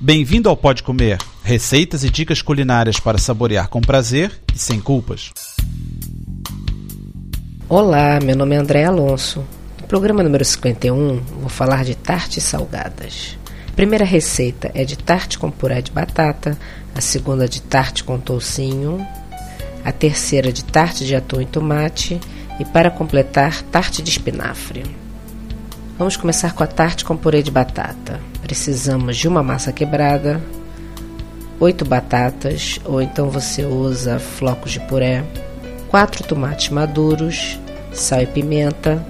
Bem-vindo ao Pode Comer, receitas e dicas culinárias para saborear com prazer e sem culpas. Olá, meu nome é André Alonso. No programa número 51, vou falar de tartes salgadas. A primeira receita é de tarte com puré de batata, a segunda de tarte com toucinho, a terceira de tarte de atum e tomate e para completar, tarte de espinafre. Vamos começar com a tarte com purê de batata. Precisamos de uma massa quebrada, oito batatas, ou então você usa flocos de puré, quatro tomates maduros, sal e pimenta,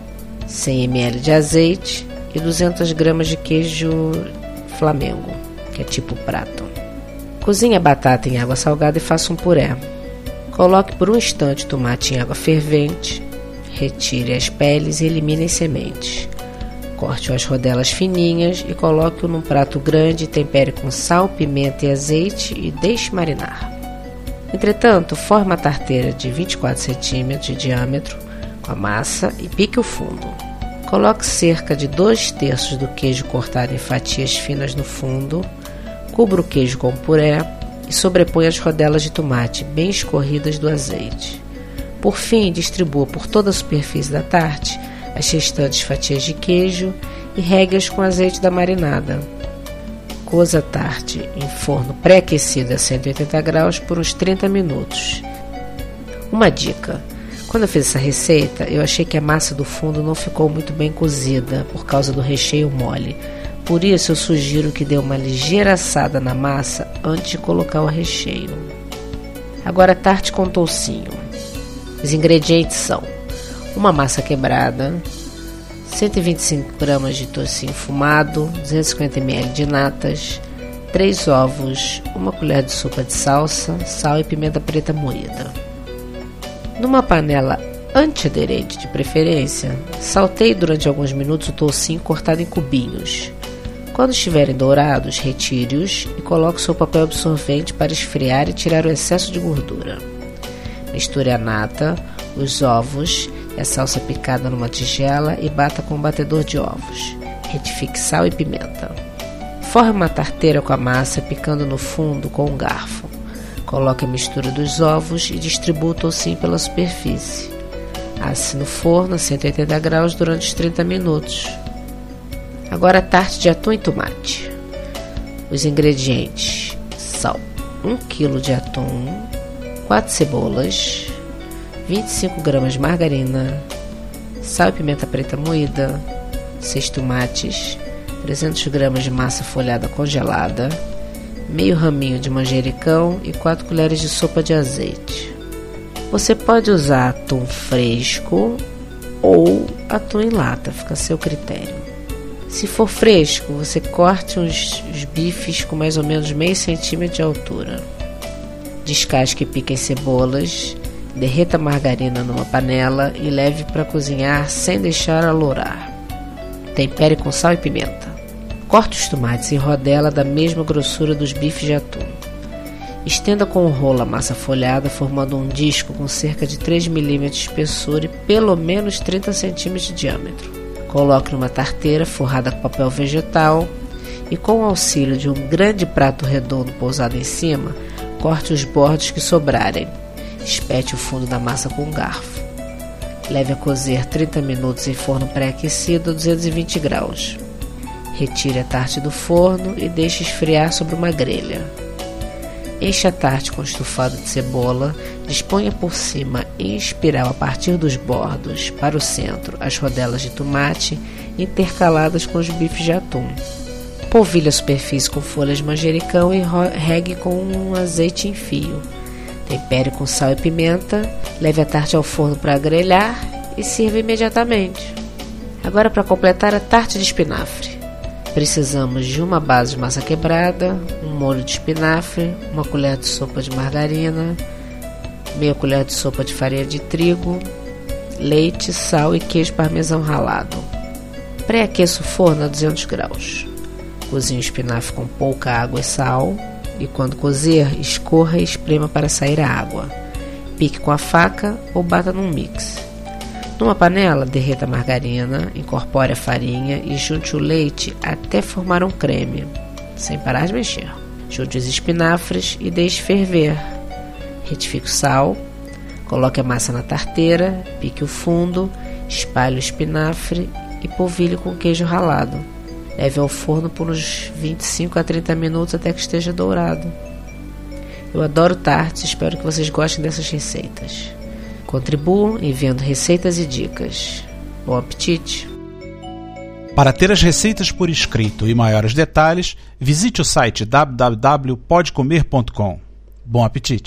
100 ml de azeite e 200 gramas de queijo flamengo, que é tipo prato. Cozinhe a batata em água salgada e faça um puré. Coloque por um instante o tomate em água fervente, retire as peles e elimine as sementes. Corte as rodelas fininhas e coloque-o num prato grande, tempere com sal, pimenta e azeite e deixe marinar. Entretanto, forme uma tarteira de 24 cm de diâmetro com a massa e pique o fundo. Coloque cerca de 2 terços do queijo cortado em fatias finas no fundo, cubra o queijo com puré e sobreponha as rodelas de tomate bem escorridas do azeite. Por fim, distribua por toda a superfície da tarte as restantes fatias de queijo e regue-as com azeite da marinada. Coza a tarte em forno pré-aquecido a 180 graus por uns 30 minutos. Uma dica: quando eu fiz essa receita, eu achei que a massa do fundo não ficou muito bem cozida por causa do recheio mole. Por isso, eu sugiro que dê uma ligeira assada na massa antes de colocar o recheio. Agora, tarte com toucinho. Os ingredientes são uma massa quebrada, 125 gramas de tocinho fumado, 250 ml de natas, 3 ovos, uma colher de sopa de salsa, sal e pimenta preta moída. Numa panela antiaderente de preferência, salteie durante alguns minutos o toucinho cortado em cubinhos. Quando estiverem dourados, retire-os e coloque seu papel absorvente para esfriar e tirar o excesso de gordura. Misture a nata, os ovos a salsa picada numa tigela e bata com um batedor de ovos. Retifique sal e pimenta. Forre uma tarteira com a massa picando no fundo com um garfo. Coloque a mistura dos ovos e distribua o tocinho pela superfície. Asse no forno a 180 graus durante os 30 minutos. Agora tarte de atum e tomate. Os ingredientes são 1 kg de atum, 4 cebolas, 25 gramas de margarina, sal e pimenta preta moída, 6 tomates, 300 gramas de massa folhada congelada, meio raminho de manjericão e 4 colheres de sopa de azeite. Você pode usar atum fresco ou atum em lata, fica a seu critério. Se for fresco, você corte os, os bifes com mais ou menos meio centímetro de altura. Descasque e pique as cebolas, derreta a margarina numa panela e leve para cozinhar sem deixar alourar. Tempere com sal e pimenta. Corte os tomates em rodela da mesma grossura dos bifes de atum. Estenda com o rolo a massa folhada, formando um disco com cerca de 3 mm de espessura e pelo menos 30 cm de diâmetro. Coloque numa tarteira forrada com papel vegetal e, com o auxílio de um grande prato redondo pousado em cima, corte os bordos que sobrarem. Espete o fundo da massa com um garfo. Leve a cozer 30 minutos em forno pré-aquecido a 220 graus. Retire a tarte do forno e deixe esfriar sobre uma grelha. Enche a tarte com estufado de cebola, disponha por cima em espiral a partir dos bordos para o centro as rodelas de tomate intercaladas com os bifes de atum. Polvilhe a superfície com folhas de manjericão e regue com um azeite em fio. Tempere com sal e pimenta, leve a tarte ao forno para grelhar e sirva imediatamente. Agora para completar a tarte de espinafre. Precisamos de uma base de massa quebrada, um molho de espinafre, uma colher de sopa de margarina, meia colher de sopa de farinha de trigo, leite, sal e queijo parmesão ralado. Pré-aqueça o forno a 200 graus. Cozinhe o espinafre com pouca água e sal e quando cozer, escorra e esprema para sair a água. Pique com a faca ou bata num mix. Numa panela, derreta a margarina, incorpore a farinha e junte o leite até formar um creme. sem parar de mexer. Junte os espinafres e deixe ferver. Retifique o sal, coloque a massa na tarteira, pique o fundo, espalhe o espinafre e polvilhe com queijo ralado. Leve ao forno por uns 25 a 30 minutos até que esteja dourado. Eu adoro tartes, espero que vocês gostem dessas receitas. Contribuam enviando receitas e dicas. Bom apetite! Para ter as receitas por escrito e maiores detalhes, visite o site www.podcomer.com. Bom apetite!